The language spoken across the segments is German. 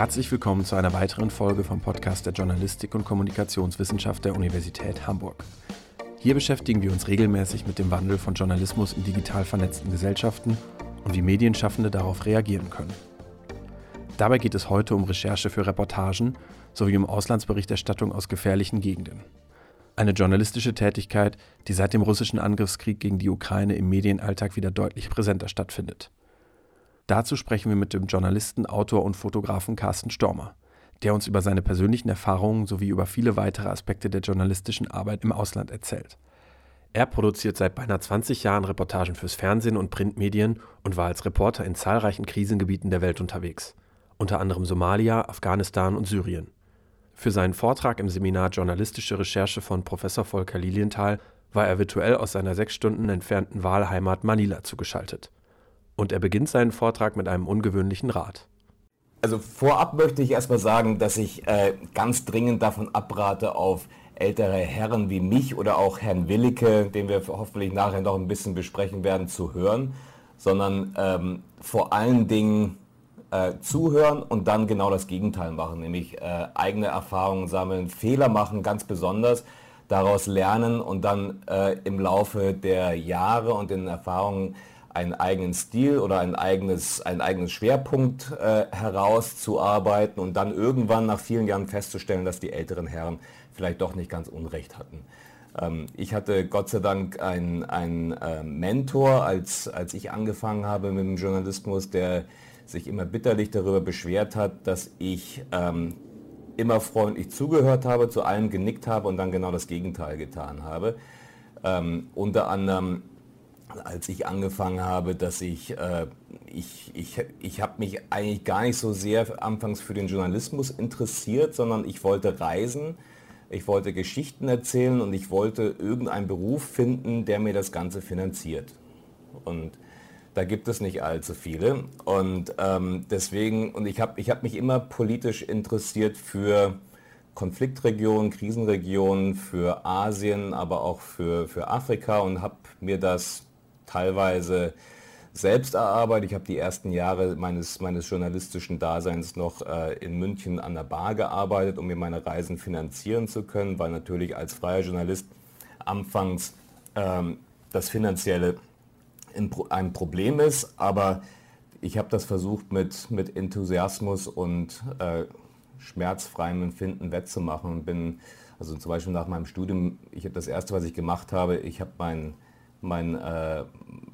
Herzlich willkommen zu einer weiteren Folge vom Podcast der Journalistik und Kommunikationswissenschaft der Universität Hamburg. Hier beschäftigen wir uns regelmäßig mit dem Wandel von Journalismus in digital vernetzten Gesellschaften und wie Medienschaffende darauf reagieren können. Dabei geht es heute um Recherche für Reportagen sowie um Auslandsberichterstattung aus gefährlichen Gegenden. Eine journalistische Tätigkeit, die seit dem russischen Angriffskrieg gegen die Ukraine im Medienalltag wieder deutlich präsenter stattfindet. Dazu sprechen wir mit dem Journalisten, Autor und Fotografen Carsten Stormer, der uns über seine persönlichen Erfahrungen sowie über viele weitere Aspekte der journalistischen Arbeit im Ausland erzählt. Er produziert seit beinahe 20 Jahren Reportagen fürs Fernsehen und Printmedien und war als Reporter in zahlreichen Krisengebieten der Welt unterwegs, unter anderem Somalia, Afghanistan und Syrien. Für seinen Vortrag im Seminar Journalistische Recherche von Professor Volker Lilienthal war er virtuell aus seiner sechs Stunden entfernten Wahlheimat Manila zugeschaltet. Und er beginnt seinen Vortrag mit einem ungewöhnlichen Rat. Also vorab möchte ich erstmal sagen, dass ich äh, ganz dringend davon abrate, auf ältere Herren wie mich oder auch Herrn Willicke, den wir hoffentlich nachher noch ein bisschen besprechen werden, zu hören, sondern ähm, vor allen Dingen äh, zuhören und dann genau das Gegenteil machen, nämlich äh, eigene Erfahrungen sammeln, Fehler machen ganz besonders, daraus lernen und dann äh, im Laufe der Jahre und den Erfahrungen einen eigenen Stil oder ein eigenes, einen eigenen Schwerpunkt äh, herauszuarbeiten und dann irgendwann nach vielen Jahren festzustellen, dass die älteren Herren vielleicht doch nicht ganz Unrecht hatten. Ähm, ich hatte Gott sei Dank einen, äh, Mentor, als, als ich angefangen habe mit dem Journalismus, der sich immer bitterlich darüber beschwert hat, dass ich ähm, immer freundlich zugehört habe, zu allem genickt habe und dann genau das Gegenteil getan habe. Ähm, unter anderem als ich angefangen habe, dass ich, äh, ich, ich, ich habe mich eigentlich gar nicht so sehr anfangs für den Journalismus interessiert, sondern ich wollte reisen, ich wollte Geschichten erzählen und ich wollte irgendeinen Beruf finden, der mir das Ganze finanziert. Und da gibt es nicht allzu viele. Und ähm, deswegen, und ich habe ich hab mich immer politisch interessiert für Konfliktregionen, Krisenregionen, für Asien, aber auch für, für Afrika und habe mir das teilweise selbst erarbeitet. Ich habe die ersten Jahre meines, meines journalistischen Daseins noch äh, in München an der Bar gearbeitet, um mir meine Reisen finanzieren zu können, weil natürlich als freier Journalist anfangs ähm, das Finanzielle ein Problem ist, aber ich habe das versucht mit, mit Enthusiasmus und äh, schmerzfreiem Empfinden wettzumachen und bin, also zum Beispiel nach meinem Studium, ich habe das erste, was ich gemacht habe, ich habe meinen mein, äh,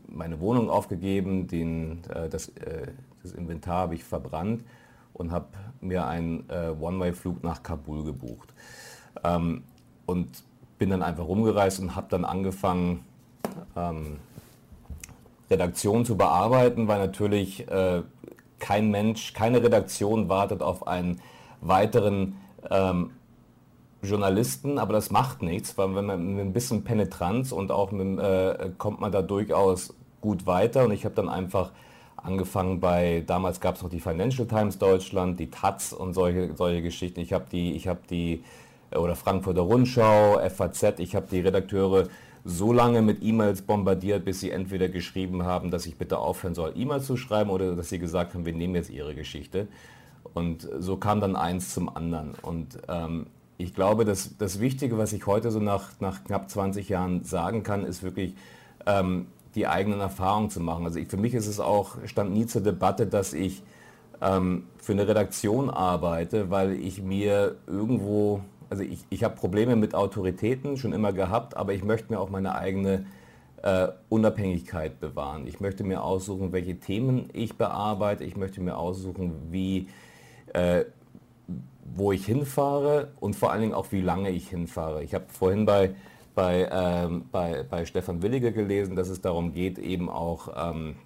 meine Wohnung aufgegeben, den, äh, das, äh, das, Inventar habe ich verbrannt und habe mir einen äh, One-Way-Flug nach Kabul gebucht. Ähm, und bin dann einfach rumgereist und habe dann angefangen, ähm, Redaktion zu bearbeiten, weil natürlich äh, kein Mensch, keine Redaktion wartet auf einen weiteren ähm, Journalisten, aber das macht nichts, weil wenn man mit ein bisschen Penetranz und auch mit, äh, kommt man da durchaus gut weiter und ich habe dann einfach angefangen bei, damals gab es noch die Financial Times Deutschland, die Taz und solche, solche Geschichten. Ich habe die, ich habe die, äh, oder Frankfurter Rundschau, FAZ, ich habe die Redakteure so lange mit E-Mails bombardiert, bis sie entweder geschrieben haben, dass ich bitte aufhören soll, E-Mails zu schreiben oder dass sie gesagt haben, wir nehmen jetzt ihre Geschichte. Und so kam dann eins zum anderen. Und ähm, ich glaube, dass das Wichtige, was ich heute so nach, nach knapp 20 Jahren sagen kann, ist wirklich ähm, die eigenen Erfahrungen zu machen. Also ich, für mich ist es auch, stand nie zur Debatte, dass ich ähm, für eine Redaktion arbeite, weil ich mir irgendwo, also ich, ich habe Probleme mit Autoritäten schon immer gehabt, aber ich möchte mir auch meine eigene äh, Unabhängigkeit bewahren. Ich möchte mir aussuchen, welche Themen ich bearbeite. Ich möchte mir aussuchen, wie, äh, wo ich hinfahre und vor allen Dingen auch, wie lange ich hinfahre. Ich habe vorhin bei, bei, ähm, bei, bei Stefan Willige gelesen, dass es darum geht, eben auch ähm,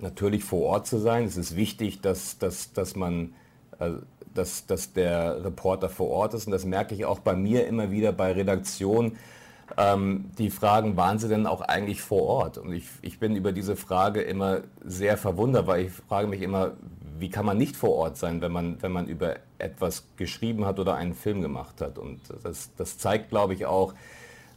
natürlich vor Ort zu sein. Es ist wichtig, dass, dass, dass man äh, dass, dass der Reporter vor Ort ist und das merke ich auch bei mir immer wieder bei Redaktionen, ähm, die fragen, waren sie denn auch eigentlich vor Ort? Und ich, ich bin über diese Frage immer sehr verwundert, weil ich frage mich immer, wie kann man nicht vor Ort sein, wenn man, wenn man über etwas geschrieben hat oder einen Film gemacht hat. Und das, das zeigt, glaube ich, auch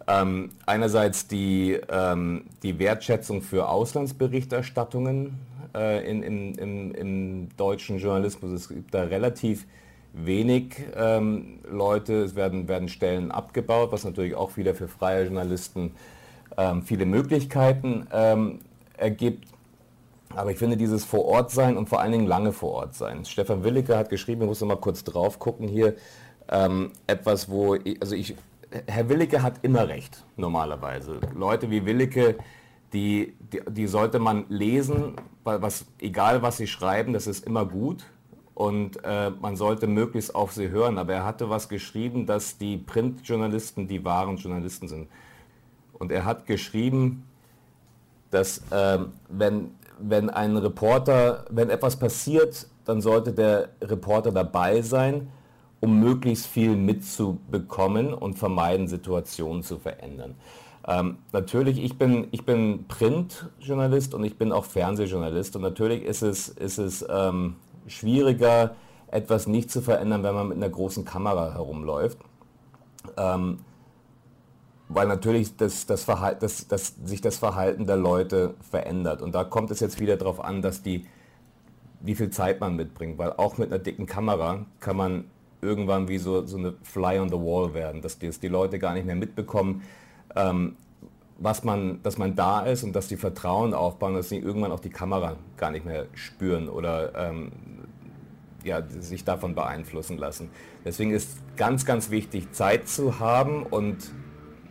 ähm, einerseits die, ähm, die Wertschätzung für Auslandsberichterstattungen äh, in, in, im, im, deutschen Journalismus. Es gibt da relativ wenig ähm, Leute, es werden, werden Stellen abgebaut, was natürlich auch wieder für freie Journalisten ähm, viele Möglichkeiten ähm, ergibt. Aber ich finde dieses vor Ort sein und vor allen Dingen lange vor Ort sein. Stefan Willicke hat geschrieben, ich muss noch mal kurz drauf gucken hier, ähm, etwas, wo, ich, also ich, Herr Willicke hat immer recht, normalerweise. Leute wie Willicke, die, die, die sollte man lesen, was, egal was sie schreiben, das ist immer gut und äh, man sollte möglichst auf sie hören. Aber er hatte was geschrieben, dass die Printjournalisten die wahren Journalisten sind. Und er hat geschrieben, dass äh, wenn, wenn ein Reporter, wenn etwas passiert, dann sollte der Reporter dabei sein, um möglichst viel mitzubekommen und vermeiden, Situationen zu verändern. Ähm, natürlich, ich bin, ich bin Printjournalist und ich bin auch Fernsehjournalist und natürlich ist es, ist es ähm, schwieriger, etwas nicht zu verändern, wenn man mit einer großen Kamera herumläuft. Ähm, weil natürlich das, das Verhalten, das, das, sich das Verhalten der Leute verändert. Und da kommt es jetzt wieder darauf an, dass die, wie viel Zeit man mitbringt. Weil auch mit einer dicken Kamera kann man irgendwann wie so, so eine Fly on the Wall werden, dass die, dass die Leute gar nicht mehr mitbekommen, ähm, was man, dass man da ist und dass die Vertrauen aufbauen, dass sie irgendwann auch die Kamera gar nicht mehr spüren oder ähm, ja, sich davon beeinflussen lassen. Deswegen ist ganz, ganz wichtig, Zeit zu haben und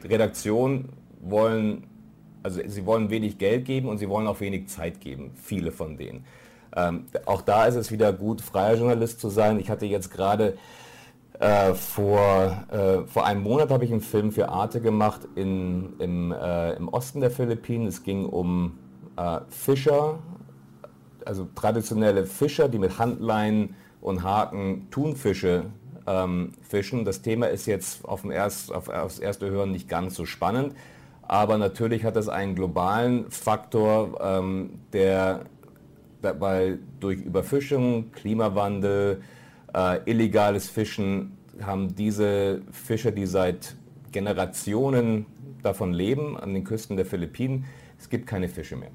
Redaktion wollen, also sie wollen wenig Geld geben und sie wollen auch wenig Zeit geben, viele von denen. Ähm, auch da ist es wieder gut, freier Journalist zu sein. Ich hatte jetzt gerade äh, vor, äh, vor einem Monat habe ich einen Film für Arte gemacht in, im, äh, im Osten der Philippinen. Es ging um äh, Fischer, also traditionelle Fischer, die mit Handleinen und Haken Thunfische ähm, fischen. Das Thema ist jetzt auf dem Erst, auf, aufs erste Hören nicht ganz so spannend, aber natürlich hat es einen globalen Faktor, ähm, der, der, weil durch Überfischung, Klimawandel, äh, illegales Fischen haben diese Fischer, die seit Generationen davon leben, an den Küsten der Philippinen, es gibt keine Fische mehr.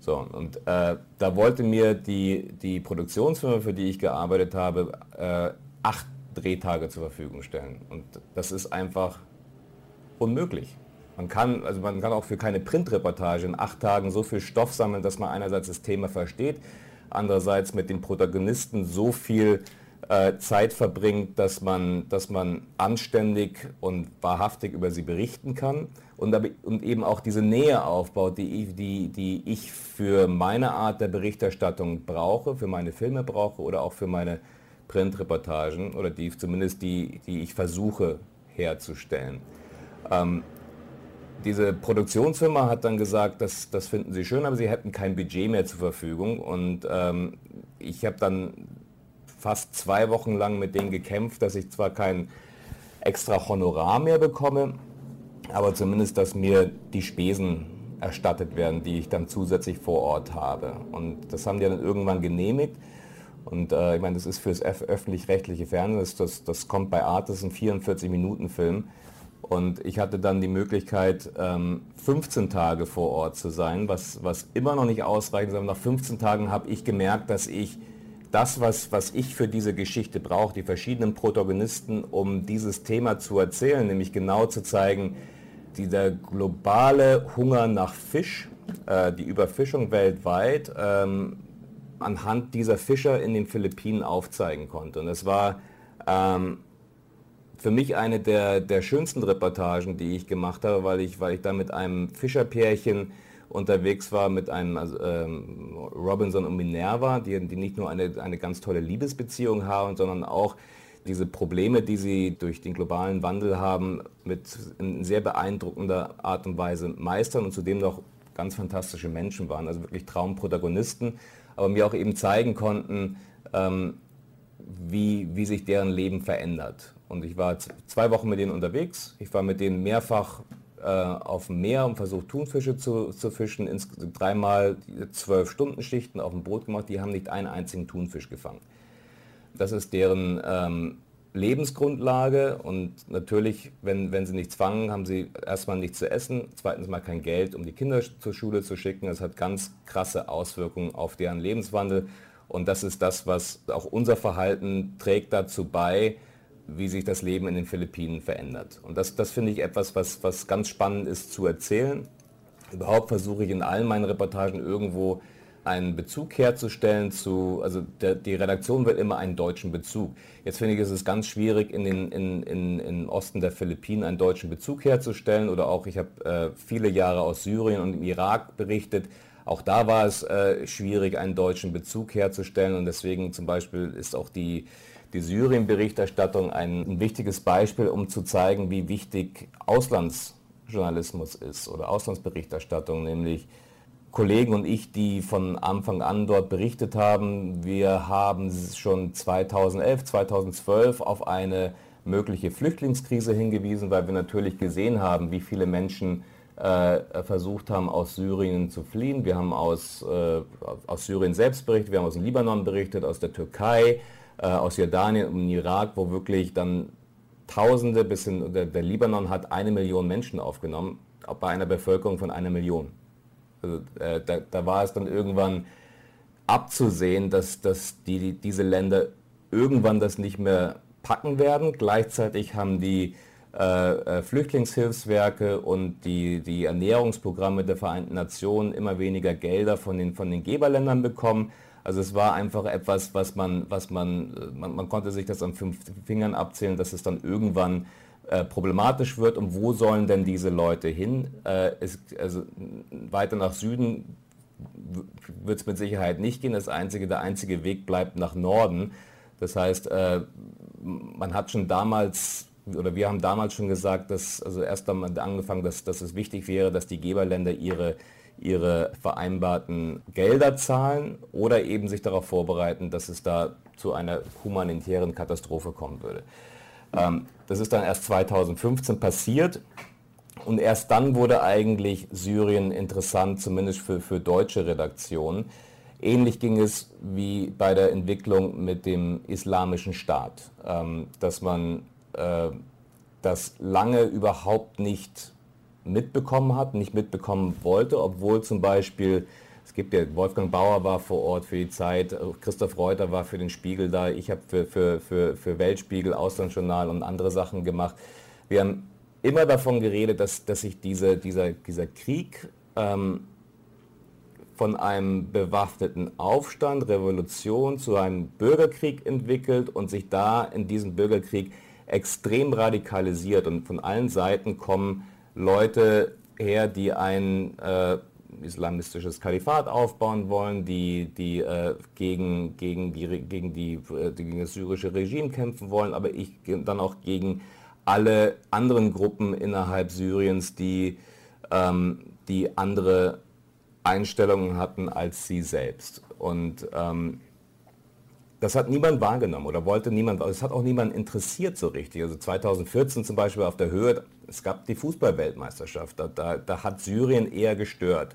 So, und äh, da wollte mir die, die Produktionsfirma, für die ich gearbeitet habe, äh, acht Drehtage zur Verfügung stellen. Und das ist einfach unmöglich. Man kann, also man kann auch für keine Printreportage in acht Tagen so viel Stoff sammeln, dass man einerseits das Thema versteht, andererseits mit den Protagonisten so viel äh, Zeit verbringt, dass man, dass man anständig und wahrhaftig über sie berichten kann und, und eben auch diese Nähe aufbaut, die ich, die, die ich für meine Art der Berichterstattung brauche, für meine Filme brauche oder auch für meine Printreportagen oder die zumindest die, die ich versuche herzustellen. Ähm, diese Produktionsfirma hat dann gesagt, dass, das finden sie schön, aber sie hätten kein Budget mehr zur Verfügung. Und ähm, ich habe dann fast zwei Wochen lang mit denen gekämpft, dass ich zwar kein extra Honorar mehr bekomme, aber zumindest, dass mir die Spesen erstattet werden, die ich dann zusätzlich vor Ort habe. Und das haben die dann irgendwann genehmigt. Und äh, ich meine, das ist fürs öffentlich-rechtliche Fernsehen, das, das, das, kommt bei Art, das ist ein 44-Minuten-Film. Und ich hatte dann die Möglichkeit, ähm, 15 Tage vor Ort zu sein, was, was immer noch nicht ausreicht. Aber nach 15 Tagen habe ich gemerkt, dass ich das, was, was ich für diese Geschichte brauche, die verschiedenen Protagonisten, um dieses Thema zu erzählen, nämlich genau zu zeigen, dieser globale Hunger nach Fisch, äh, die Überfischung weltweit, ähm, anhand dieser Fischer in den Philippinen aufzeigen konnte. Und das war ähm, für mich eine der, der schönsten Reportagen, die ich gemacht habe, weil ich, weil ich da mit einem Fischerpärchen unterwegs war, mit einem also, ähm, Robinson und Minerva, die, die nicht nur eine, eine ganz tolle Liebesbeziehung haben, sondern auch diese Probleme, die sie durch den globalen Wandel haben, mit in sehr beeindruckender Art und Weise meistern und zudem noch ganz fantastische Menschen waren, also wirklich Traumprotagonisten aber mir auch eben zeigen konnten, ähm, wie, wie sich deren Leben verändert. Und ich war zwei Wochen mit denen unterwegs. Ich war mit denen mehrfach äh, auf dem Meer und versucht Thunfische zu, zu fischen. Ins, dreimal zwölf Stunden Schichten auf dem Boot gemacht. Die haben nicht einen einzigen Thunfisch gefangen. Das ist deren, ähm, Lebensgrundlage und natürlich, wenn, wenn sie nichts fangen, haben sie erstmal nichts zu essen, zweitens mal kein Geld, um die Kinder zur Schule zu schicken. Das hat ganz krasse Auswirkungen auf deren Lebenswandel und das ist das, was auch unser Verhalten trägt dazu bei, wie sich das Leben in den Philippinen verändert. Und das, das finde ich etwas, was, was ganz spannend ist zu erzählen. Überhaupt versuche ich in allen meinen Reportagen irgendwo einen Bezug herzustellen zu, also der, die Redaktion will immer einen deutschen Bezug. Jetzt finde ich, ist es ganz schwierig, in den in, in, in Osten der Philippinen einen deutschen Bezug herzustellen. Oder auch, ich habe äh, viele Jahre aus Syrien und im Irak berichtet. Auch da war es äh, schwierig, einen deutschen Bezug herzustellen. Und deswegen zum Beispiel ist auch die, die Syrien-Berichterstattung ein, ein wichtiges Beispiel, um zu zeigen, wie wichtig Auslandsjournalismus ist oder Auslandsberichterstattung, nämlich Kollegen und ich, die von Anfang an dort berichtet haben. Wir haben schon 2011, 2012 auf eine mögliche Flüchtlingskrise hingewiesen, weil wir natürlich gesehen haben, wie viele Menschen äh, versucht haben, aus Syrien zu fliehen. Wir haben aus, äh, aus Syrien selbst berichtet, wir haben aus dem Libanon berichtet, aus der Türkei, äh, aus Jordanien und Irak, wo wirklich dann Tausende bis in, der, der Libanon hat eine Million Menschen aufgenommen, bei einer Bevölkerung von einer Million. Also, äh, da, da, war es dann irgendwann abzusehen, dass, dass die, die, diese Länder irgendwann das nicht mehr packen werden. Gleichzeitig haben die äh, äh, Flüchtlingshilfswerke und die, die Ernährungsprogramme der Vereinten Nationen immer weniger Gelder von den, von den Geberländern bekommen. Also es war einfach etwas, was man, was man, äh, man, man konnte sich das an fünf Fingern abzählen, dass es dann irgendwann äh, problematisch wird und wo sollen denn diese Leute hin? Äh, es, also weiter nach Süden wird es mit Sicherheit nicht gehen. Das einzige, der einzige Weg bleibt nach Norden. Das heißt, äh, man hat schon damals oder wir haben damals schon gesagt, dass also erst damit angefangen, dass, dass es wichtig wäre, dass die Geberländer ihre ihre vereinbarten Gelder zahlen oder eben sich darauf vorbereiten, dass es da zu einer humanitären Katastrophe kommen würde. Ähm, das ist dann erst 2015 passiert und erst dann wurde eigentlich Syrien interessant, zumindest für, für deutsche Redaktionen. Ähnlich ging es wie bei der Entwicklung mit dem islamischen Staat, ähm, dass man äh, das lange überhaupt nicht mitbekommen hat, nicht mitbekommen wollte, obwohl zum Beispiel es gibt ja, Wolfgang Bauer war vor Ort für die Zeit, Christoph Reuter war für den Spiegel da, ich habe für, für, für, für Weltspiegel, Auslandsjournal und andere Sachen gemacht. Wir haben immer davon geredet, dass, dass sich diese, dieser, dieser Krieg ähm, von einem bewaffneten Aufstand, Revolution zu einem Bürgerkrieg entwickelt und sich da in diesem Bürgerkrieg extrem radikalisiert und von allen Seiten kommen Leute her, die ein äh, islamistisches Kalifat aufbauen wollen, die, die äh, gegen, gegen, die, gegen, die, äh, gegen das syrische Regime kämpfen wollen, aber ich dann auch gegen alle anderen Gruppen innerhalb Syriens, die, ähm, die andere Einstellungen hatten als sie selbst. Und ähm, das hat niemand wahrgenommen oder wollte niemand, es hat auch niemand interessiert so richtig. Also 2014 zum Beispiel auf der Höhe, es gab die Fußballweltmeisterschaft, da, da, da hat Syrien eher gestört.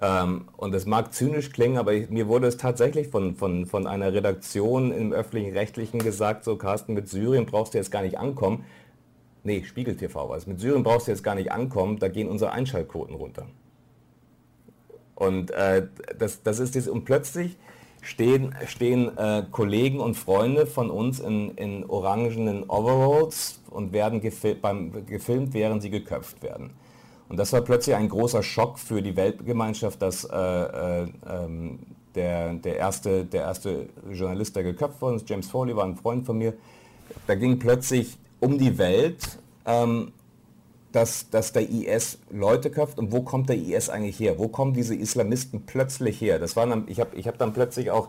Ähm, und das mag zynisch klingen, aber ich, mir wurde es tatsächlich von, von, von einer Redaktion im öffentlichen Rechtlichen gesagt, so Carsten, mit Syrien brauchst du jetzt gar nicht ankommen. Nee, Spiegel TV war es. Mit Syrien brauchst du jetzt gar nicht ankommen, da gehen unsere Einschaltquoten runter. Und äh, das, das ist das, und plötzlich stehen, stehen äh, Kollegen und Freunde von uns in, in orangenen Overalls und werden gefil beim, gefilmt, während sie geköpft werden. Und das war plötzlich ein großer Schock für die Weltgemeinschaft, dass äh, äh, ähm, der, der, erste, der erste Journalist, der geköpft worden ist, James Foley, war ein Freund von mir, da ging plötzlich um die Welt ähm, dass, dass der IS Leute köpft und wo kommt der IS eigentlich her? Wo kommen diese Islamisten plötzlich her? Das waren dann, ich habe ich hab dann plötzlich auch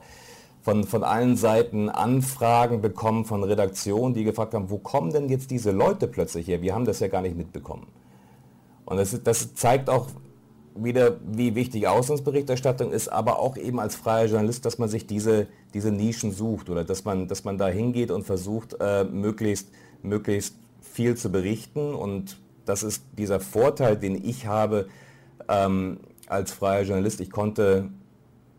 von, von allen Seiten Anfragen bekommen von Redaktionen, die gefragt haben, wo kommen denn jetzt diese Leute plötzlich her? Wir haben das ja gar nicht mitbekommen. Und das, das zeigt auch wieder, wie wichtig Auslandsberichterstattung ist, aber auch eben als freier Journalist, dass man sich diese, diese Nischen sucht oder dass man, dass man da hingeht und versucht, äh, möglichst, möglichst viel zu berichten und das ist dieser Vorteil, den ich habe ähm, als freier Journalist. Ich konnte,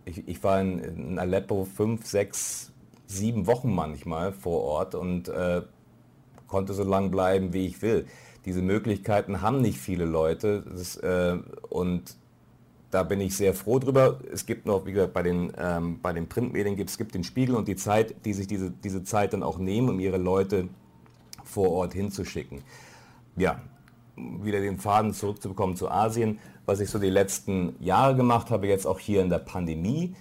ich, ich war in, in, Aleppo fünf, sechs sieben Wochen manchmal vor Ort und äh, konnte so lange bleiben, wie ich will. Diese Möglichkeiten haben nicht viele Leute das, äh, und da bin ich sehr froh drüber. Es gibt noch, wie gesagt, bei den, ähm, bei den Printmedien gibt es gibt den Spiegel und die Zeit, die sich diese, diese Zeit dann auch nehmen, um ihre Leute vor Ort hinzuschicken. Ja, wieder den Faden zurückzubekommen zu Asien, was ich so die letzten Jahre gemacht habe, jetzt auch hier in der Pandemie,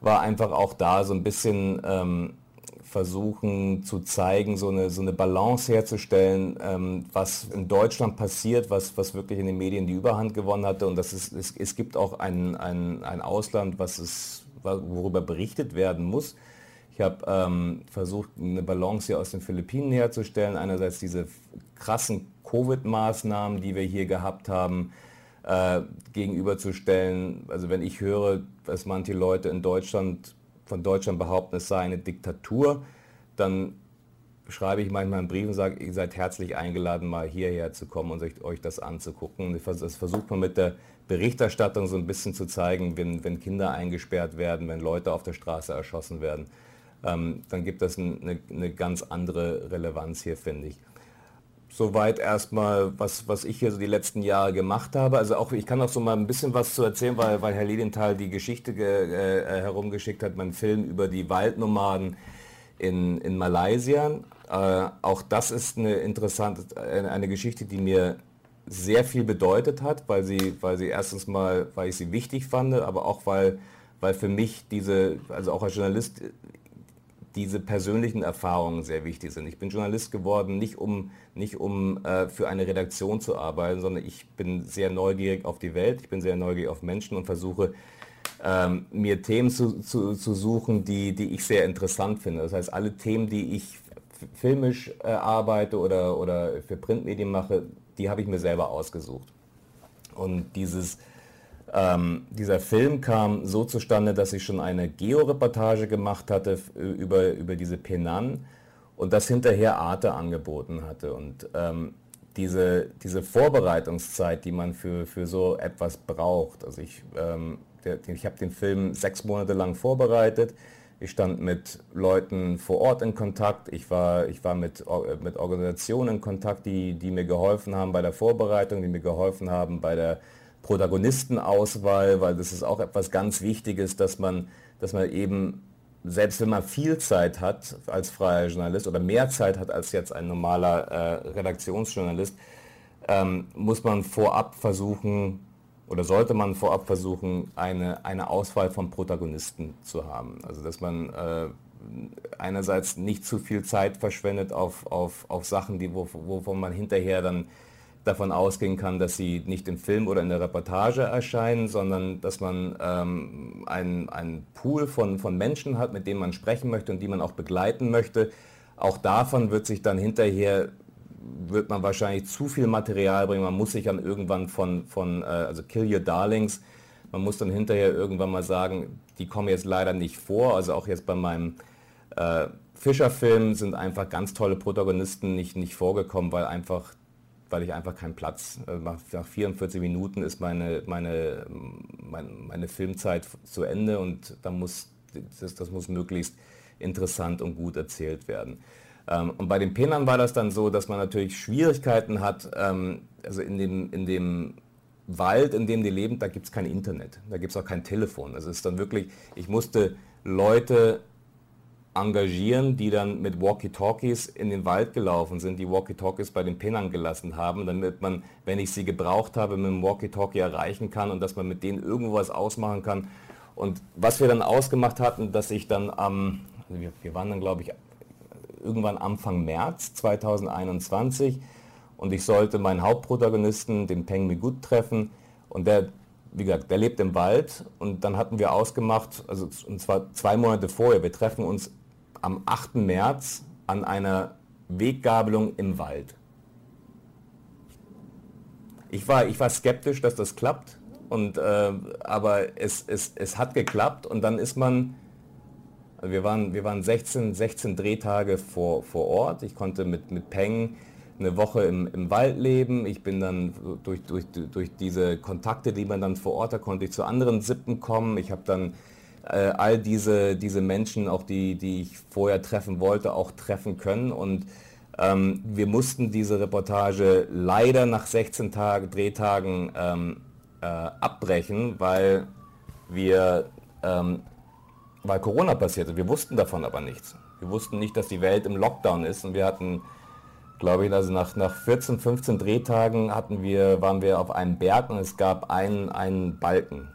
war einfach auch da so ein bisschen ähm, versuchen zu zeigen, so eine, so eine Balance herzustellen, ähm, was in Deutschland passiert, was, was wirklich in den Medien die Überhand gewonnen hatte. Und das ist, es, es gibt auch ein, ein, ein Ausland, was es, worüber berichtet werden muss. Ich habe ähm, versucht, eine Balance hier aus den Philippinen herzustellen. Einerseits diese krassen Covid-Maßnahmen, die wir hier gehabt haben, äh, gegenüberzustellen. Also wenn ich höre, dass manche Leute in Deutschland von Deutschland behaupten, es sei eine Diktatur, dann schreibe ich manchmal einen Brief und sage, ihr seid herzlich eingeladen, mal hierher zu kommen und euch, das anzugucken. Das versucht man mit der Berichterstattung so ein bisschen zu zeigen, wenn, wenn Kinder eingesperrt werden, wenn Leute auf der Straße erschossen werden, ähm, dann gibt das eine, eine ganz andere Relevanz hier, finde ich soweit erstmal, was, was ich hier so die letzten Jahre gemacht habe. Also auch, ich kann auch so mal ein bisschen was zu erzählen, weil, weil Herr Lilienthal die Geschichte äh, äh, herumgeschickt hat, mein Film über die Waldnomaden in, in Malaysia. Äh, auch das ist eine interessante, eine Geschichte, die mir sehr viel bedeutet hat, weil sie, weil sie erstens mal, weil ich sie wichtig fand, aber auch weil, weil für mich diese, also auch als Journalist, diese persönlichen Erfahrungen sehr wichtig sind. Ich bin Journalist geworden, nicht um, nicht um äh, für eine Redaktion zu arbeiten, sondern ich bin sehr neugierig auf die Welt, ich bin sehr neugierig auf Menschen und versuche ähm, mir Themen zu, zu, zu suchen, die, die ich sehr interessant finde. Das heißt, alle Themen, die ich filmisch äh, arbeite oder, oder für Printmedien mache, die habe ich mir selber ausgesucht. Und dieses ähm, dieser Film kam so zustande, dass ich schon eine Georeportage gemacht hatte über, über diese Penan und das hinterher Arte angeboten hatte. Und ähm, diese, diese Vorbereitungszeit, die man für, für so etwas braucht, also ich, ähm, ich habe den Film sechs Monate lang vorbereitet, ich stand mit Leuten vor Ort in Kontakt, ich war, ich war mit, mit Organisationen in Kontakt, die, die mir geholfen haben bei der Vorbereitung, die mir geholfen haben bei der Protagonistenauswahl, weil das ist auch etwas ganz Wichtiges, dass man, dass man eben, selbst wenn man viel Zeit hat als freier Journalist oder mehr Zeit hat als jetzt ein normaler äh, Redaktionsjournalist, ähm, muss man vorab versuchen oder sollte man vorab versuchen, eine, eine Auswahl von Protagonisten zu haben. Also dass man äh, einerseits nicht zu viel Zeit verschwendet auf, auf, auf Sachen, die, wovon man hinterher dann davon ausgehen kann, dass sie nicht im Film oder in der Reportage erscheinen, sondern dass man ähm, einen, einen Pool von, von Menschen hat, mit denen man sprechen möchte und die man auch begleiten möchte. Auch davon wird sich dann hinterher, wird man wahrscheinlich zu viel Material bringen. Man muss sich dann irgendwann von, von äh, also Kill Your Darlings, man muss dann hinterher irgendwann mal sagen, die kommen jetzt leider nicht vor. Also auch jetzt bei meinem äh, Fischer-Film sind einfach ganz tolle Protagonisten nicht, nicht vorgekommen, weil einfach weil ich einfach keinen Platz. Äh, nach 44 Minuten ist meine, meine, meine, meine Filmzeit zu Ende und da muss, das, das muss möglichst interessant und gut erzählt werden. Ähm, und bei den Penern war das dann so, dass man natürlich Schwierigkeiten hat, ähm, also in dem, in dem Wald, in dem die leben, da gibt es kein Internet, da gibt es auch kein Telefon. Also es ist dann wirklich, ich musste Leute engagieren, die dann mit Walkie-Talkies in den Wald gelaufen sind, die Walkie-Talkies bei den Pinnern gelassen haben, damit man, wenn ich sie gebraucht habe, mit dem Walkie-Talkie erreichen kann und dass man mit denen irgendwas ausmachen kann. Und was wir dann ausgemacht hatten, dass ich dann am, also wir, wir waren dann glaube ich irgendwann Anfang März 2021 und ich sollte meinen Hauptprotagonisten, den Peng Migut, treffen und der wie gesagt, der lebt im Wald und dann hatten wir ausgemacht, also und zwar zwei Monate vorher, wir treffen uns am 8. März an einer Weggabelung im Wald. Ich war, ich war skeptisch, dass das klappt, und, äh, aber es, es, es hat geklappt und dann ist man, also wir waren, wir waren 16, 16 Drehtage vor, vor Ort. Ich konnte mit, mit Peng eine Woche im, im Wald leben. Ich bin dann durch, durch, durch diese Kontakte, die man dann vor Ort hat, konnte ich zu anderen Sippen kommen. Ich habe dann all diese, diese Menschen, auch die, die ich vorher treffen wollte, auch treffen können. Und ähm, wir mussten diese Reportage leider nach 16 Tag, Drehtagen ähm, äh, abbrechen, weil wir ähm, weil Corona passierte. Wir wussten davon aber nichts. Wir wussten nicht, dass die Welt im Lockdown ist und wir hatten, glaube ich, also nach, nach 14, 15 Drehtagen hatten wir, waren wir auf einem Berg und es gab einen, einen Balken.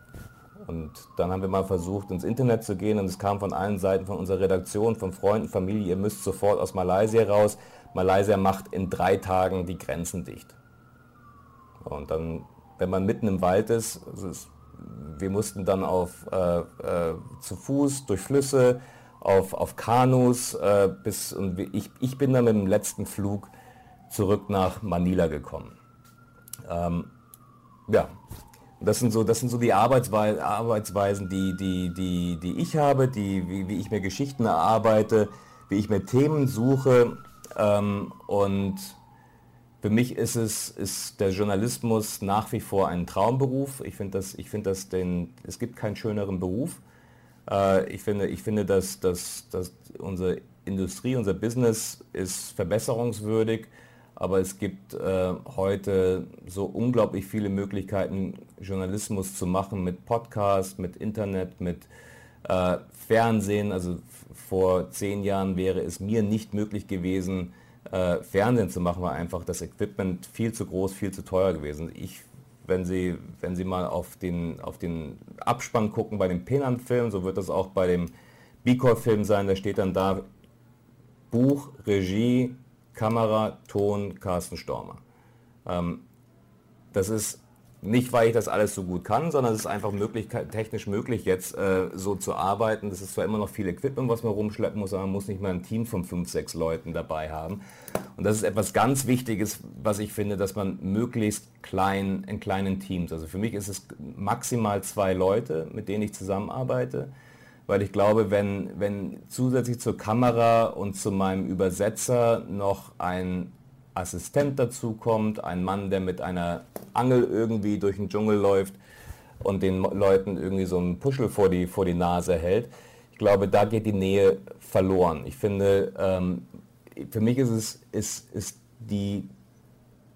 Und dann haben wir mal versucht, ins Internet zu gehen und es kam von allen Seiten von unserer Redaktion, von Freunden, Familie, ihr müsst sofort aus Malaysia raus. Malaysia macht in drei Tagen die Grenzen dicht. Und dann, wenn man mitten im Wald ist, es, wir mussten dann auf, äh, äh, zu Fuß durch Flüsse, auf, auf Kanus äh, bis und ich, ich bin dann mit dem letzten Flug zurück nach Manila gekommen. Ähm, ja, das sind so, das sind so die Arbeitsweisen, Arbeitsweisen die, die, die, die ich habe, die, wie, wie ich mir Geschichten erarbeite, wie ich mir Themen suche ähm, und für mich ist es ist der Journalismus nach wie vor ein Traumberuf. Ich finde das, ich finde das den, es gibt keinen schöneren Beruf. Äh, ich finde, ich finde, dass, dass, dass unsere Industrie, unser Business ist verbesserungswürdig, aber es gibt äh, heute so unglaublich viele Möglichkeiten, Journalismus zu machen mit Podcast, mit Internet, mit äh, Fernsehen. Also vor zehn Jahren wäre es mir nicht möglich gewesen, äh, Fernsehen zu machen, war einfach das Equipment viel zu groß, viel zu teuer gewesen. Ich, wenn Sie, wenn Sie mal auf den, auf den Abspann gucken bei dem Penant-Film, so wird das auch bei dem Bicor-Film sein, da steht dann da Buch, Regie, Kamera, Ton, Carsten Stormer. Ähm, das ist nicht, weil ich das alles so gut kann, sondern es ist einfach möglich, technisch möglich, jetzt äh, so zu arbeiten. Das ist zwar immer noch viel Equipment, was man rumschleppen muss, aber man muss nicht mal ein Team von fünf, sechs Leuten dabei haben. Und das ist etwas ganz Wichtiges, was ich finde, dass man möglichst klein, in kleinen Teams, also für mich ist es maximal zwei Leute, mit denen ich zusammenarbeite, weil ich glaube, wenn, wenn zusätzlich zur Kamera und zu meinem Übersetzer noch ein Assistent dazu kommt, ein Mann, der mit einer Angel irgendwie durch den Dschungel läuft und den Leuten irgendwie so einen Puschel vor die, vor die Nase hält. Ich glaube, da geht die Nähe verloren. Ich finde, ähm, für mich ist es ist, ist die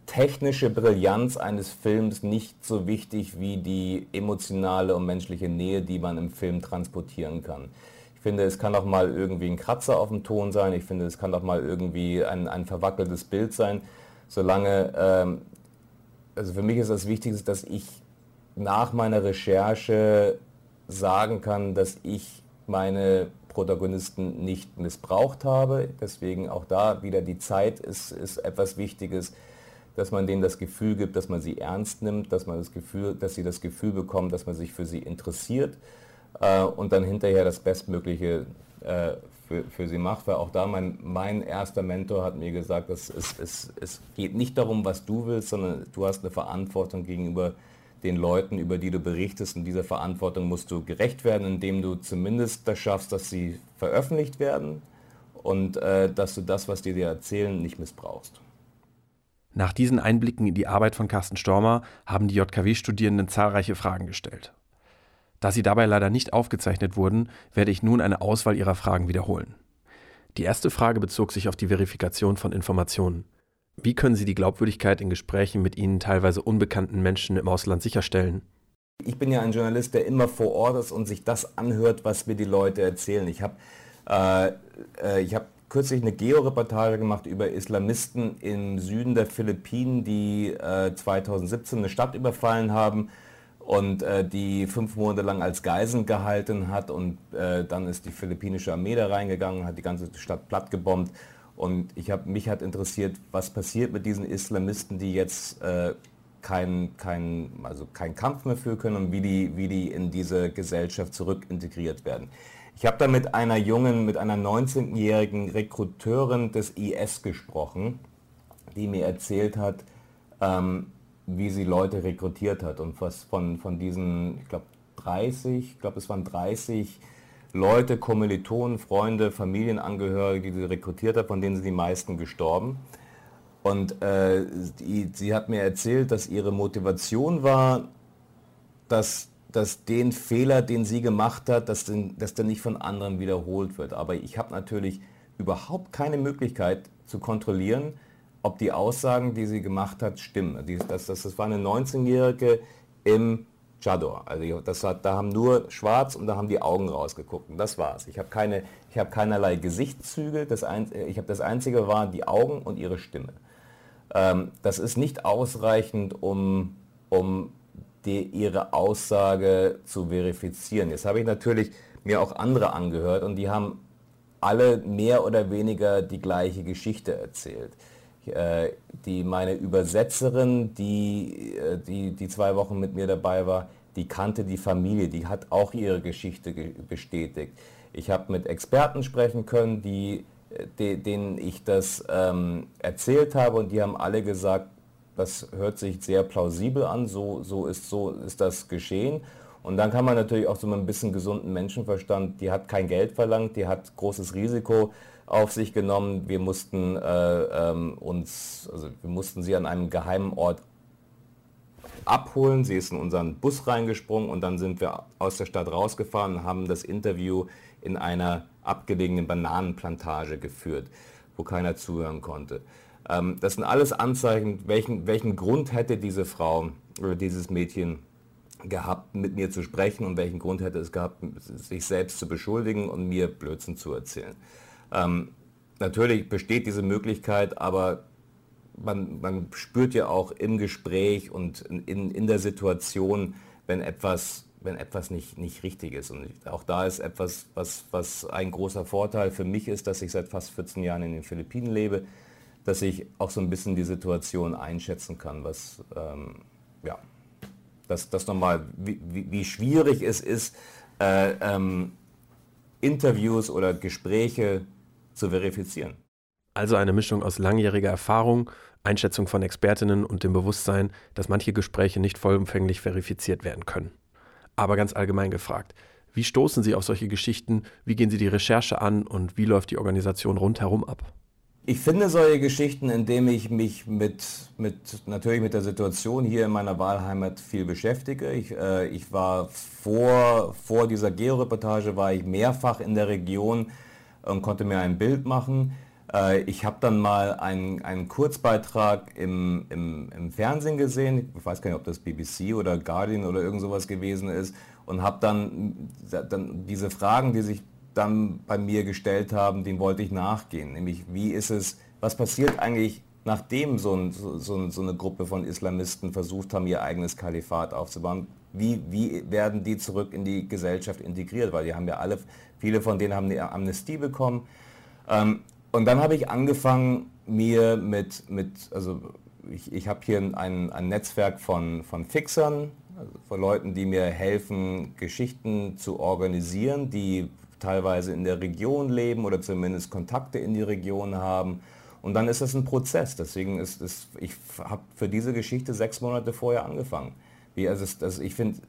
technische Brillanz eines Films nicht so wichtig wie die emotionale und menschliche Nähe, die man im Film transportieren kann. Ich finde, es kann auch mal irgendwie ein Kratzer auf dem Ton sein. Ich finde, es kann auch mal irgendwie ein, ein verwackeltes Bild sein. Solange, ähm, also für mich ist das Wichtigste, dass ich nach meiner Recherche sagen kann, dass ich meine Protagonisten nicht missbraucht habe. Deswegen auch da wieder die Zeit ist, ist etwas Wichtiges, dass man denen das Gefühl gibt, dass man sie ernst nimmt, dass man das Gefühl, dass sie das Gefühl bekommen, dass man sich für sie interessiert äh, und dann hinterher das Bestmögliche äh, für, für sie macht. Weil auch da mein, mein erster Mentor hat mir gesagt, dass es, es, es geht nicht darum, was du willst, sondern du hast eine Verantwortung gegenüber den Leuten, über die du berichtest. Und dieser Verantwortung musst du gerecht werden, indem du zumindest das schaffst, dass sie veröffentlicht werden und äh, dass du das, was die dir erzählen, nicht missbrauchst. Nach diesen Einblicken in die Arbeit von Carsten Stormer haben die JKW-Studierenden zahlreiche Fragen gestellt. Da sie dabei leider nicht aufgezeichnet wurden, werde ich nun eine Auswahl ihrer Fragen wiederholen. Die erste Frage bezog sich auf die Verifikation von Informationen. Wie können Sie die Glaubwürdigkeit in Gesprächen mit Ihnen teilweise unbekannten Menschen im Ausland sicherstellen? Ich bin ja ein Journalist, der immer vor Ort ist und sich das anhört, was mir die Leute erzählen. Ich habe äh, äh, hab kürzlich eine Georeportage gemacht über Islamisten im Süden der Philippinen, die äh, 2017 eine Stadt überfallen haben und äh, die fünf Monate lang als Geisel gehalten hat und äh, dann ist die philippinische Armee da reingegangen, hat die ganze Stadt platt gebombt und ich habe mich hat interessiert, was passiert mit diesen Islamisten, die jetzt äh, keinen kein, also kein Kampf mehr führen können und wie die, wie die in diese Gesellschaft zurück integriert werden. Ich habe da mit einer jungen, mit einer 19-jährigen Rekruteurin des IS gesprochen, die mir erzählt hat, ähm, wie sie Leute rekrutiert hat und was von, von diesen, ich glaube 30, ich glaube es waren 30 Leute, Kommilitonen, Freunde, Familienangehörige, die sie rekrutiert hat, von denen sind die meisten gestorben. Und äh, die, sie hat mir erzählt, dass ihre Motivation war, dass dass den Fehler, den sie gemacht hat, dass, den, dass der nicht von anderen wiederholt wird. Aber ich habe natürlich überhaupt keine Möglichkeit zu kontrollieren, ob die Aussagen, die sie gemacht hat, stimmen. Das, das, das war eine 19-Jährige im Chador. Also das hat, da haben nur schwarz und da haben die Augen rausgeguckt. Und das war's. Ich habe keine, habe keinerlei Gesichtszüge. Das ein, ich habe das einzige waren die Augen und ihre Stimme. Ähm, das ist nicht ausreichend, um, um die, ihre Aussage zu verifizieren. Jetzt habe ich natürlich mir auch andere angehört und die haben alle mehr oder weniger die gleiche Geschichte erzählt. Äh, die meine Übersetzerin, die, äh, die, die zwei Wochen mit mir dabei war, die kannte die Familie, die hat auch ihre Geschichte bestätigt. Ich habe mit Experten sprechen können, die, die, denen ich das ähm, erzählt habe und die haben alle gesagt, das hört sich sehr plausibel an, so, so, ist, so ist das geschehen. Und dann kann man natürlich auch so mit ein bisschen gesunden Menschenverstand, die hat kein Geld verlangt, die hat großes Risiko auf sich genommen. Wir mussten äh, ähm, uns, also wir mussten sie an einem geheimen Ort abholen. Sie ist in unseren Bus reingesprungen und dann sind wir aus der Stadt rausgefahren und haben das Interview in einer abgelegenen Bananenplantage geführt, wo keiner zuhören konnte. Ähm, das sind alles Anzeichen, welchen, welchen Grund hätte diese Frau oder dieses Mädchen gehabt, mit mir zu sprechen und welchen Grund hätte es gehabt, sich selbst zu beschuldigen und mir Blödsinn zu erzählen. Ähm, natürlich besteht diese Möglichkeit, aber man, man, spürt ja auch im Gespräch und in, in der Situation, wenn etwas, wenn etwas nicht, nicht richtig ist. Und auch da ist etwas, was, was ein großer Vorteil für mich ist, dass ich seit fast 14 Jahren in den Philippinen lebe, dass ich auch so ein bisschen die Situation einschätzen kann, was, ähm, ja, dass das nochmal, wie, wie, wie, schwierig es ist, äh, ähm, Interviews oder Gespräche zu verifizieren. Also eine Mischung aus langjähriger Erfahrung, Einschätzung von Expertinnen und dem Bewusstsein, dass manche Gespräche nicht vollumfänglich verifiziert werden können. Aber ganz allgemein gefragt, wie stoßen Sie auf solche Geschichten, wie gehen Sie die Recherche an und wie läuft die Organisation rundherum ab? Ich finde solche Geschichten, indem ich mich mit, mit, natürlich mit der Situation hier in meiner Wahlheimat viel beschäftige. Ich, äh, ich war vor, vor dieser Georeportage war ich mehrfach in der Region, und konnte mir ein Bild machen. Äh, ich habe dann mal einen, einen Kurzbeitrag im, im, im, Fernsehen gesehen, ich weiß gar nicht, ob das BBC oder Guardian oder irgend sowas gewesen ist, und habe dann, dann diese Fragen, die sich dann bei mir gestellt haben, den wollte ich nachgehen. Nämlich, wie ist es, was passiert eigentlich, nachdem so, ein, so, so eine Gruppe von Islamisten versucht haben, ihr eigenes Kalifat aufzubauen? Wie, wie werden die zurück in die Gesellschaft integriert? Weil die haben ja alle Viele von denen haben eine Amnestie bekommen. Ähm, und dann habe ich angefangen, mir mit, mit also ich, ich habe hier ein, ein Netzwerk von, von Fixern, also von Leuten, die mir helfen, Geschichten zu organisieren, die teilweise in der Region leben oder zumindest Kontakte in die Region haben. Und dann ist das ein Prozess. Deswegen ist es, ich habe für diese Geschichte sechs Monate vorher angefangen. Wie, also, also ich finde,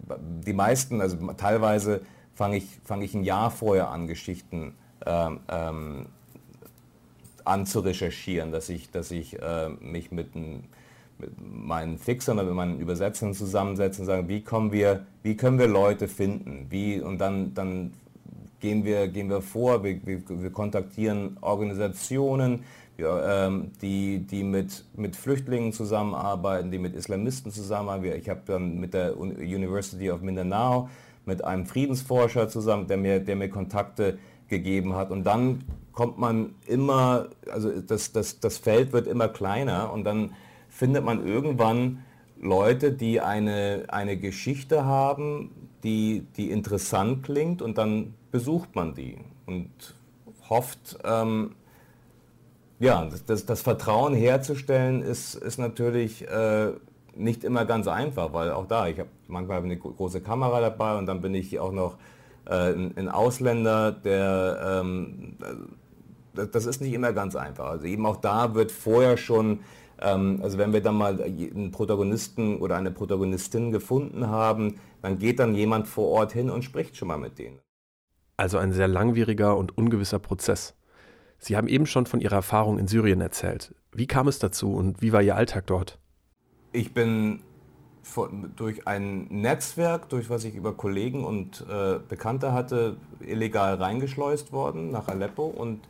die meisten, also teilweise fange ich, fang ich ein Jahr vorher an, Geschichten ähm, ähm, an dass ich, dass ich äh, mich mit, ein, mit, meinen Fixern oder mit meinen Übersetzern zusammensetze und sage, wie, kommen wir, wie können wir Leute finden? Wie, und dann, dann gehen, wir, gehen wir vor, wir, wir, wir kontaktieren Organisationen, wir, ähm, die, die mit, mit Flüchtlingen zusammenarbeiten, die mit Islamisten zusammenarbeiten. Ich habe dann mit der University of Mindanao mit einem Friedensforscher zusammen, der mir, der mir Kontakte gegeben hat. Und dann kommt man immer, also das, das, das Feld wird immer kleiner und dann findet man irgendwann Leute, die eine, eine Geschichte haben, die, die interessant klingt und dann besucht man die und hofft, ähm, ja, das, das, Vertrauen herzustellen ist, ist natürlich äh, nicht immer ganz einfach, weil auch da, ich habe manchmal eine große Kamera dabei und dann bin ich auch noch äh, ein, Ausländer, der, ähm, das, das, ist nicht immer ganz einfach. Also eben auch da wird vorher schon, ähm, also wenn wir dann mal einen Protagonisten oder eine Protagonistin gefunden haben, dann geht dann jemand vor Ort hin und spricht schon mal mit denen. Also ein sehr langwieriger und ungewisser Prozess. Sie haben eben schon von Ihrer Erfahrung in Syrien erzählt. Wie kam es dazu und wie war Ihr Alltag dort? Ich bin von, durch ein Netzwerk, durch was ich über Kollegen und äh, Bekannte hatte, illegal reingeschleust worden nach Aleppo und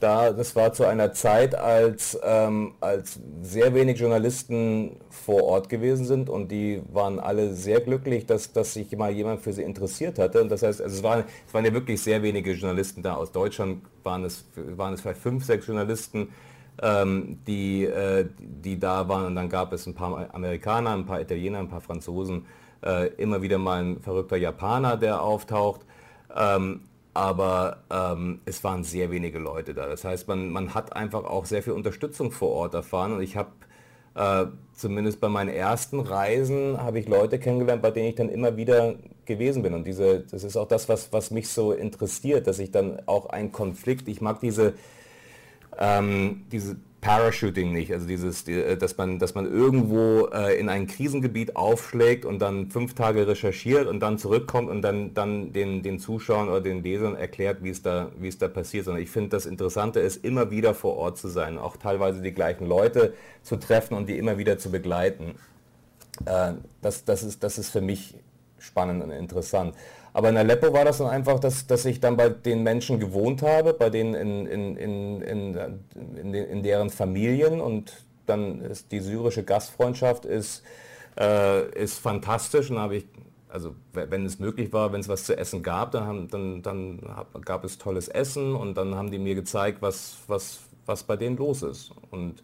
da, das war zu einer Zeit, als, ähm, als sehr wenig Journalisten vor Ort gewesen sind und die waren alle sehr glücklich, dass, dass sich mal jemand für sie interessiert hatte. Und das heißt, also es, waren, es waren ja wirklich sehr wenige Journalisten da. Aus Deutschland waren es, waren es vielleicht fünf, sechs Journalisten, ähm, die, äh, die da waren. Und dann gab es ein paar Amerikaner, ein paar Italiener, ein paar Franzosen, äh, immer wieder mal ein verrückter Japaner, der auftaucht. Ähm, aber ähm, es waren sehr wenige Leute da. Das heißt, man, man hat einfach auch sehr viel Unterstützung vor Ort erfahren und ich habe äh, zumindest bei meinen ersten Reisen habe ich Leute kennengelernt, bei denen ich dann immer wieder gewesen bin. Und diese, das ist auch das, was, was mich so interessiert, dass ich dann auch einen Konflikt, ich mag diese, ähm, diese Parachuting nicht, also dieses, äh, dass man, dass man irgendwo äh, in ein Krisengebiet aufschlägt und dann fünf Tage recherchiert und dann zurückkommt und dann, dann den, den Zuschauern oder den Lesern erklärt, wie es da, wie es da passiert. Sondern ich finde, das Interessante ist, immer wieder vor Ort zu sein, auch teilweise die gleichen Leute zu treffen und die immer wieder zu begleiten. Äh, das, das, ist, das ist für mich spannend und interessant. Aber in Aleppo war das dann einfach, dass, dass ich dann bei den Menschen gewohnt habe, bei denen in, in, in, in, in, in deren Familien. Und dann ist die syrische Gastfreundschaft ist, äh, ist fantastisch. Und habe ich, also wenn es möglich war, wenn es was zu essen gab, dann, haben, dann, dann gab es tolles Essen. Und dann haben die mir gezeigt, was, was, was bei denen los ist. Und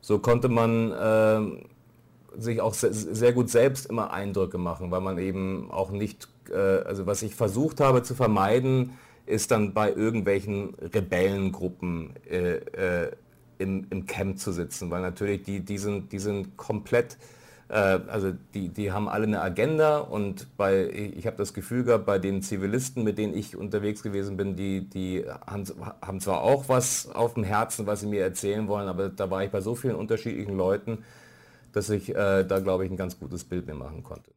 so konnte man äh, sich auch sehr gut selbst immer Eindrücke machen, weil man eben auch nicht, also was ich versucht habe zu vermeiden, ist dann bei irgendwelchen Rebellengruppen äh, äh, im, im Camp zu sitzen, weil natürlich die, die, sind, die sind komplett, äh, also die, die haben alle eine Agenda und bei, ich habe das Gefühl gehabt, bei den Zivilisten, mit denen ich unterwegs gewesen bin, die, die haben, haben zwar auch was auf dem Herzen, was sie mir erzählen wollen, aber da war ich bei so vielen unterschiedlichen Leuten, dass ich äh, da, glaube ich, ein ganz gutes Bild mir machen konnte.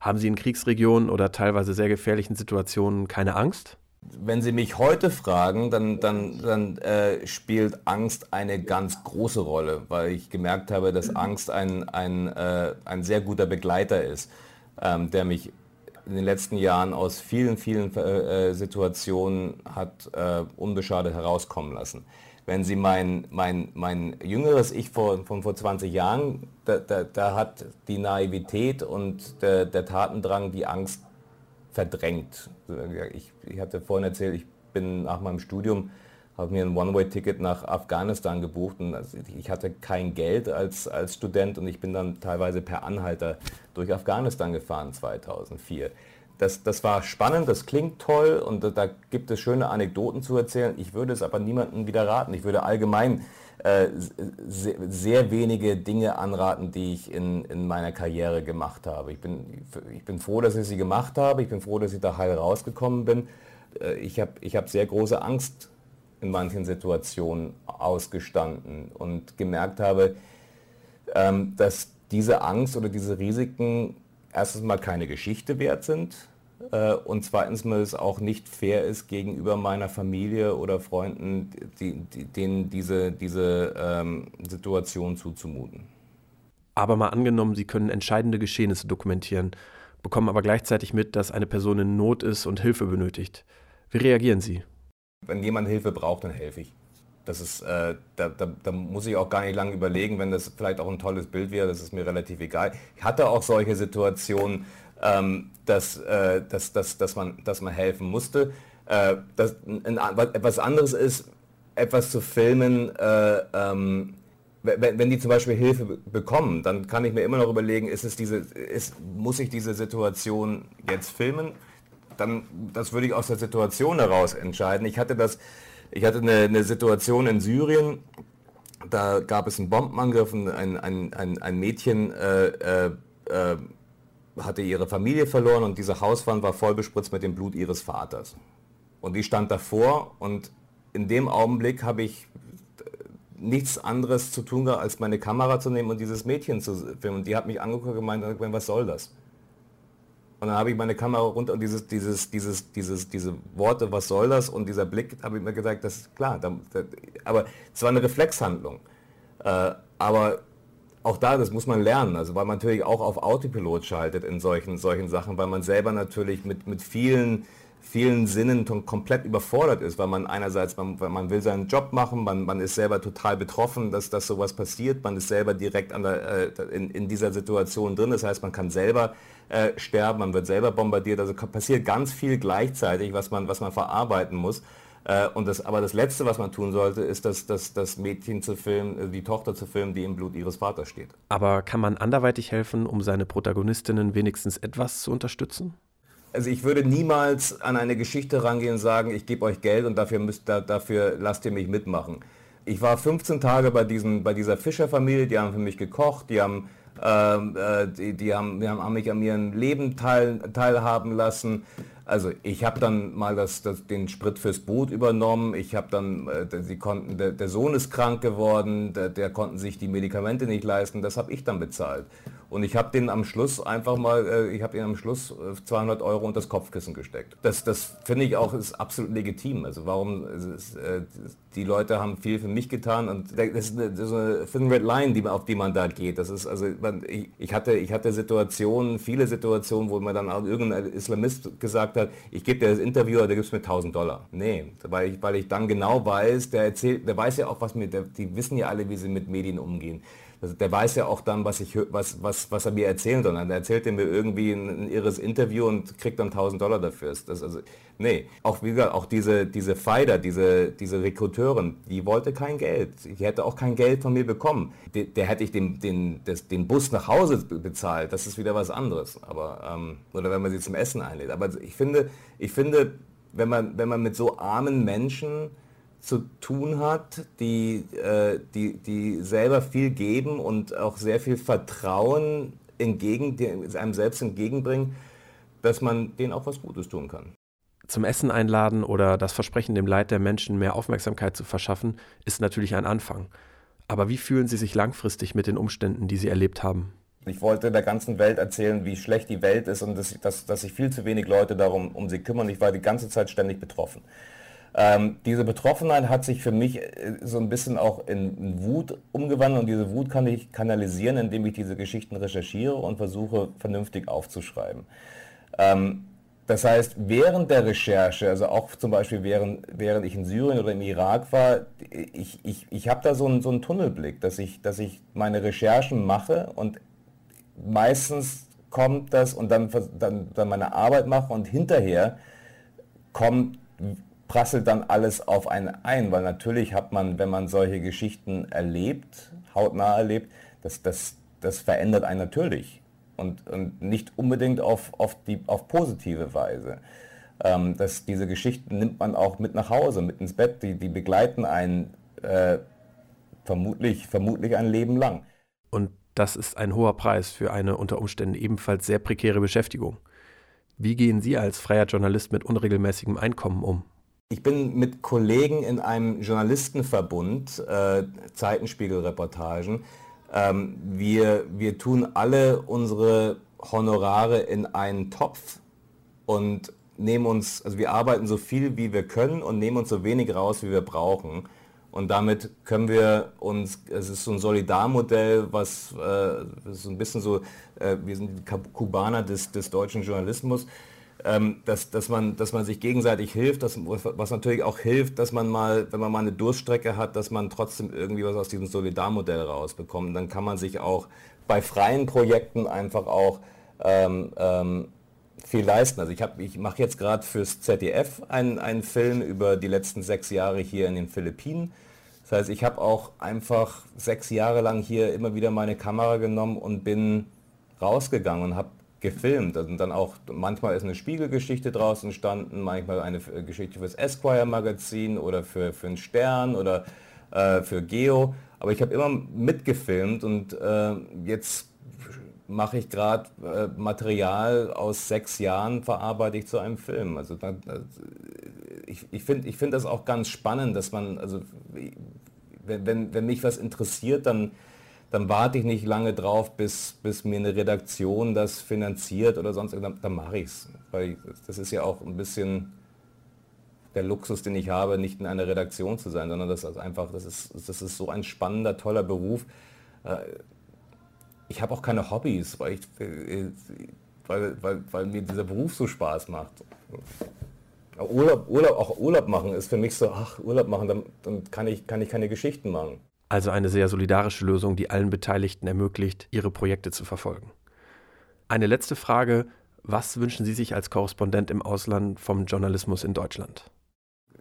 Haben Sie in Kriegsregionen oder teilweise sehr gefährlichen Situationen keine Angst? Wenn Sie mich heute fragen, dann, dann, dann äh, spielt Angst eine ganz große Rolle, weil ich gemerkt habe, dass Angst ein, ein, äh, ein sehr guter Begleiter ist, ähm, der mich in den letzten Jahren aus vielen, vielen äh, Situationen hat äh, unbeschadet herauskommen lassen wenn Sie mein, mein, mein jüngeres Ich vor, von vor 20 Jahren, da, da, da hat die Naivität und der, der, Tatendrang die Angst verdrängt. Ich, ich hatte vorhin erzählt, ich bin nach meinem Studium, habe mir ein One-Way-Ticket nach Afghanistan gebucht und ich hatte kein Geld als, als Student und ich bin dann teilweise per Anhalter durch Afghanistan gefahren 2004 das, das war spannend, das klingt toll und da, gibt es schöne Anekdoten zu erzählen. Ich würde es aber niemandem wieder raten. Ich würde allgemein äh, sehr, sehr, wenige Dinge anraten, die ich in, in meiner Karriere gemacht habe. Ich bin, ich bin froh, dass ich sie gemacht habe. Ich bin froh, dass ich da heil rausgekommen bin. Äh, ich habe ich hab sehr große Angst in manchen Situationen ausgestanden und gemerkt habe, ähm, dass diese Angst oder diese Risiken erstens mal keine Geschichte wert sind äh, und zweitens mal es auch nicht fair ist gegenüber meiner Familie oder Freunden, die, die, denen diese, diese ähm, Situation zuzumuten. Aber mal angenommen, Sie können entscheidende Geschehnisse dokumentieren, bekommen aber gleichzeitig mit, dass eine Person in Not ist und Hilfe benötigt. Wie reagieren Sie? Wenn jemand Hilfe braucht, dann helfe ich. Das ist, äh, da, da, da, muss ich auch gar nicht lange überlegen, wenn das vielleicht auch ein tolles Bild wäre, das ist mir relativ egal. Ich hatte auch solche Situationen, ähm, dass, äh, dass, dass, dass, man, dass man helfen musste. Äh, das, ein, etwas anderes ist, etwas zu filmen, äh, ähm, wenn, wenn, die zum Beispiel Hilfe bekommen, dann kann ich mir immer noch überlegen, ist es diese, ist, muss ich diese Situation jetzt filmen? Dann, das würde ich aus der Situation heraus entscheiden. Ich hatte das ich hatte eine, eine Situation in Syrien, da gab es einen Bombenangriff und ein, ein, ein, ein Mädchen äh, äh, äh, hatte ihre Familie verloren und diese Hauswand war voll bespritzt mit dem Blut ihres Vaters. Und die stand davor und in dem Augenblick habe ich nichts anderes zu tun gehabt, als meine Kamera zu nehmen und dieses Mädchen zu filmen. Und die hat mich angeguckt und gemeint, was soll das? Und dann habe ich meine Kamera runter und dieses, dieses, dieses, dieses, diese Worte, was soll das? Und dieser Blick, habe ich mir gesagt, das ist klar. Da, da, aber es war eine Reflexhandlung. Äh, aber auch da, das muss man lernen, also weil man natürlich auch auf Autopilot schaltet in solchen, solchen Sachen, weil man selber natürlich mit, mit vielen, vielen Sinnen komplett überfordert ist, weil man einerseits, man, man will seinen Job machen, man, man ist selber total betroffen, dass, dass sowas passiert, man ist selber direkt an der, äh, in, in dieser Situation drin, das heißt, man kann selber äh, sterben, man wird selber bombardiert, also passiert ganz viel gleichzeitig, was man, was man verarbeiten muss. Äh, und das, aber das Letzte, was man tun sollte, ist, das, das, das Mädchen zu filmen, äh, die Tochter zu filmen, die im Blut ihres Vaters steht. Aber kann man anderweitig helfen, um seine Protagonistinnen wenigstens etwas zu unterstützen? Also ich würde niemals an eine Geschichte rangehen und sagen, ich gebe euch Geld und dafür, müsst, da, dafür lasst ihr mich mitmachen. Ich war 15 Tage bei, diesen, bei dieser Fischerfamilie, die haben für mich gekocht, die haben, ähm, äh, die, die, haben, die haben mich an ihrem Leben teil, teilhaben lassen. Also ich habe dann mal das, das, den Sprit fürs Boot übernommen. Ich habe dann, äh, sie konnten, der, der, Sohn ist krank geworden, der, der, konnten sich die Medikamente nicht leisten. Das habe ich dann bezahlt. Und ich habe den am Schluss einfach mal, äh, ich habe ihnen am Schluss 200 äh, Euro unter das Kopfkissen gesteckt. Das, das finde ich auch ist absolut legitim. Also warum, ist, äh, die Leute haben viel für mich getan und das ist eine, das ist eine Thin Red Line, die, auf die man da geht. Das ist also, man, ich, ich, hatte, ich hatte Situationen, viele Situationen, wo mir dann auch irgendein Islamist gesagt hat, ich gebe dir das Interview, der gibst mir 1000 Dollar. Nee, weil ich, weil ich dann genau weiß, der erzählt, der weiß ja auch, was mir, der, die wissen ja alle, wie sie mit Medien umgehen. Der weiß ja auch dann, was, ich, was, was, was er mir erzählen soll. Dann erzählt er mir irgendwie ein, ein irres Interview und kriegt dann 1000 Dollar dafür. Das, also, nee, auch wie gesagt, auch diese, diese Fighter, diese, diese Rekruteurin, die wollte kein Geld. Die hätte auch kein Geld von mir bekommen. Der, der hätte ich den, den, das, den Bus nach Hause bezahlt. Das ist wieder was anderes. Aber, ähm, oder wenn man sie zum Essen einlädt. Aber ich finde, ich finde wenn, man, wenn man mit so armen Menschen zu tun hat, die, äh, die, die selber viel geben und auch sehr viel Vertrauen entgegen, einem selbst entgegenbringen, dass man denen auch was Gutes tun kann. Zum Essen einladen oder das Versprechen, dem Leid der Menschen mehr Aufmerksamkeit zu verschaffen, ist natürlich ein Anfang. Aber wie fühlen Sie sich langfristig mit den Umständen, die Sie erlebt haben? Ich wollte der ganzen Welt erzählen, wie schlecht die Welt ist und dass, dass, dass sich viel zu wenig Leute darum um sie kümmern. Ich war die ganze Zeit ständig betroffen. Ähm, diese Betroffenheit hat sich für mich äh, so ein bisschen auch in Wut umgewandelt und diese Wut kann ich kanalisieren, indem ich diese Geschichten recherchiere und versuche vernünftig aufzuschreiben. Ähm, das heißt, während der Recherche, also auch zum Beispiel während, während ich in Syrien oder im Irak war, ich, ich, ich habe da so einen, so einen Tunnelblick, dass ich, dass ich meine Recherchen mache und meistens kommt das und dann, dann, dann meine Arbeit mache und hinterher kommt prasselt dann alles auf einen ein, weil natürlich hat man, wenn man solche Geschichten erlebt, hautnah erlebt, das, das, das verändert einen natürlich und, und nicht unbedingt auf, auf, die, auf positive Weise. Ähm, dass diese Geschichten nimmt man auch mit nach Hause, mit ins Bett, die, die begleiten einen äh, vermutlich, vermutlich ein Leben lang. Und das ist ein hoher Preis für eine unter Umständen ebenfalls sehr prekäre Beschäftigung. Wie gehen Sie als freier Journalist mit unregelmäßigem Einkommen um? Ich bin mit Kollegen in einem Journalistenverbund, äh, Zeitenspiegel-Reportagen. Ähm, wir, wir tun alle unsere Honorare in einen Topf und nehmen uns, also wir arbeiten so viel wie wir können und nehmen uns so wenig raus, wie wir brauchen. Und damit können wir uns, es ist so ein Solidarmodell, was äh, so ein bisschen so, äh, wir sind die Kubaner des, des deutschen Journalismus ähm, dass, dass, man, dass man sich gegenseitig hilft, dass, was natürlich auch hilft, dass man mal, wenn man mal eine Durststrecke hat, dass man trotzdem irgendwie was aus diesem Solidarmodell rausbekommt. Dann kann man sich auch bei freien Projekten einfach auch ähm, ähm, viel leisten. Also ich, ich mache jetzt gerade fürs ZDF einen, einen Film über die letzten sechs Jahre hier in den Philippinen. Das heißt, ich habe auch einfach sechs Jahre lang hier immer wieder meine Kamera genommen und bin rausgegangen und habe gefilmt. Und dann auch, manchmal ist eine Spiegelgeschichte draus entstanden, manchmal eine Geschichte fürs Esquire Magazin oder für, für einen Stern oder äh, für Geo. Aber ich habe immer mitgefilmt und äh, jetzt mache ich gerade äh, Material aus sechs Jahren, verarbeite ich zu einem Film. Also da, ich, ich finde ich find das auch ganz spannend, dass man, also wenn, wenn mich was interessiert, dann dann warte ich nicht lange drauf, bis, bis mir eine Redaktion das finanziert oder sonst, dann, dann mache ich es. Weil das ist ja auch ein bisschen der Luxus, den ich habe, nicht in einer Redaktion zu sein, sondern das ist einfach, das ist, das ist so ein spannender, toller Beruf. Äh, ich habe auch keine Hobbys, weil, ich, weil, weil, weil mir dieser Beruf so Spaß macht. Urlaub, Urlaub, auch Urlaub machen ist für mich so, ach, Urlaub machen, dann, dann kann, ich, kann ich keine Geschichten machen. Also eine sehr solidarische Lösung, die allen Beteiligten ermöglicht, ihre Projekte zu verfolgen. Eine letzte Frage. Was wünschen Sie sich als Korrespondent im Ausland vom Journalismus in Deutschland?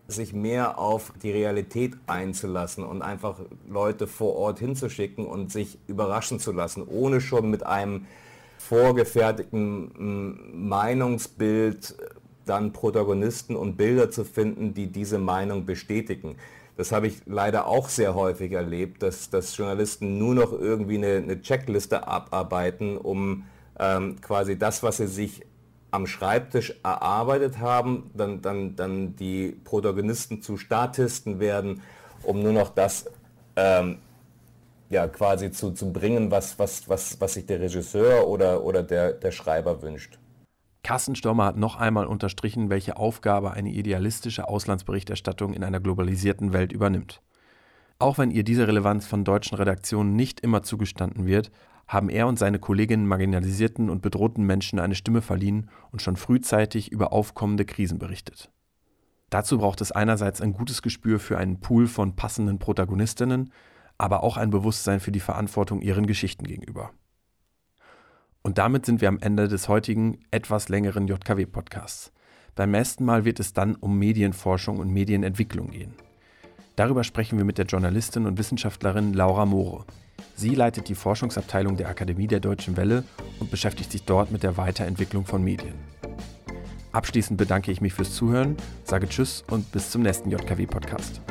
Sich mehr auf die Realität einzulassen und einfach Leute vor Ort hinzuschicken und sich überraschen zu lassen, ohne schon mit einem vorgefertigten mm, Meinungsbild dann Protagonisten und Bilder zu finden, die diese Meinung bestätigen. Das habe ich leider auch sehr häufig erlebt, dass, dass Journalisten nur noch irgendwie eine, eine Checkliste abarbeiten, um ähm, quasi das, was sie sich am Schreibtisch erarbeitet haben, dann, dann, dann die Protagonisten zu Statisten werden, um nur noch das ähm, ja, quasi zu, zu bringen, was, was, was, was sich der Regisseur oder, oder der, der Schreiber wünscht. Carsten Stormer hat noch einmal unterstrichen, welche Aufgabe eine idealistische Auslandsberichterstattung in einer globalisierten Welt übernimmt. Auch wenn ihr diese Relevanz von deutschen Redaktionen nicht immer zugestanden wird, haben er und seine Kolleginnen marginalisierten und bedrohten Menschen eine Stimme verliehen und schon frühzeitig über aufkommende Krisen berichtet. Dazu braucht es einerseits ein gutes Gespür für einen Pool von passenden Protagonistinnen, aber auch ein Bewusstsein für die Verantwortung ihren Geschichten gegenüber. Und damit sind wir am Ende des heutigen etwas längeren JKW-Podcasts. Beim nächsten Mal wird es dann um Medienforschung und Medienentwicklung gehen. Darüber sprechen wir mit der Journalistin und Wissenschaftlerin Laura Moore. Sie leitet die Forschungsabteilung der Akademie der Deutschen Welle und beschäftigt sich dort mit der Weiterentwicklung von Medien. Abschließend bedanke ich mich fürs Zuhören, sage Tschüss und bis zum nächsten JKW-Podcast.